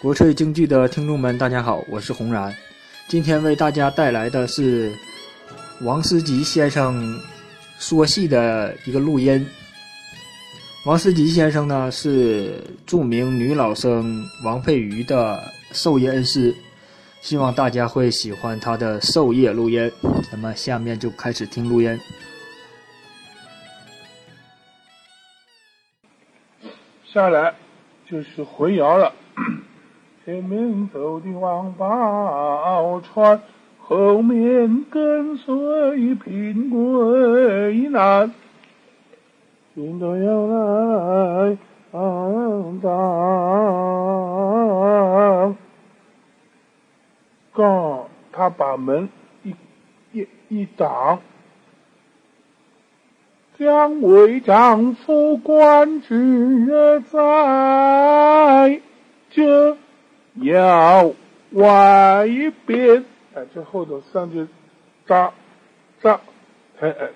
国粹京剧的听众们，大家好，我是红然。今天为大家带来的是王思吉先生说戏的一个录音。王思吉先生呢是著名女老生王佩瑜的授业恩师，希望大家会喜欢他的授业录音。那么下面就开始听录音。下来就是回窑了。前面走的王宝钏，后面跟随平贵男，听到要来当当。刚他把门一一一挡。将为丈夫关之在，要外边。哎，这后头上去扎扎，哎哎。